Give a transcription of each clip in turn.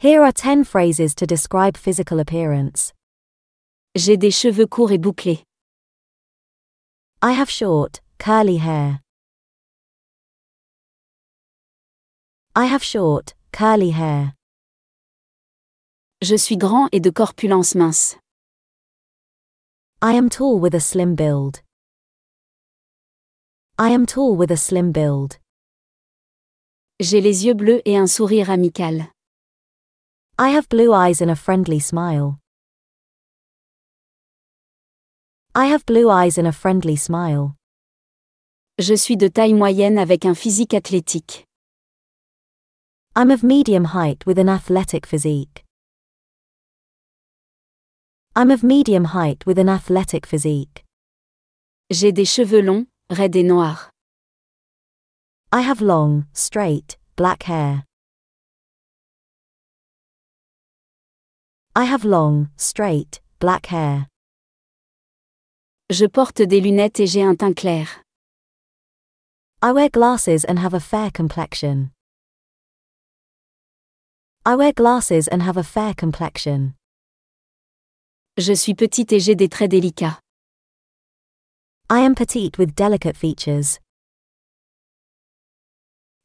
Here are 10 phrases to describe physical appearance. J'ai des cheveux courts et bouclés. I have short, curly hair. I have short, curly hair. Je suis grand et de corpulence mince. I am tall with a slim build. I am tall with a slim build. J'ai les yeux bleus et un sourire amical. I have blue eyes and a friendly smile. I have blue eyes and a friendly smile. Je suis de taille moyenne avec un physique athlétique. I'm of medium height with an athletic physique. I'm of medium height with an athletic physique. J'ai des cheveux longs, raides et noirs. I have long, straight, black hair. I have long, straight, black hair. Je porte des lunettes et j'ai un teint clair. I wear glasses and have a fair complexion. I wear glasses and have a fair complexion. Je suis petite et j'ai des traits délicats. I am petite with delicate features.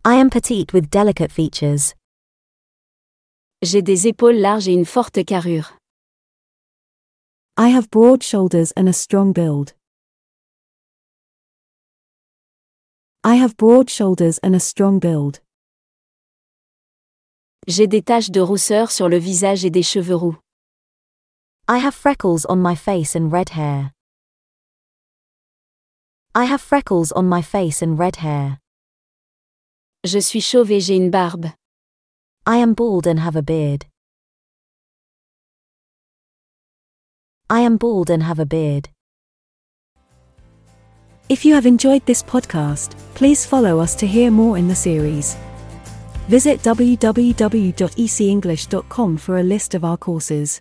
I am petite with delicate features. J'ai des épaules larges et une forte carrure. I have broad shoulders and a strong build. I have broad shoulders and a strong build. J'ai des taches de rousseur sur le visage et des cheveux roux. I have freckles on my face and red hair. I have freckles on my face and red hair. Je suis chauve et j'ai une barbe. I am bald and have a beard. I am bald and have a beard. If you have enjoyed this podcast, please follow us to hear more in the series. Visit www.ecenglish.com for a list of our courses.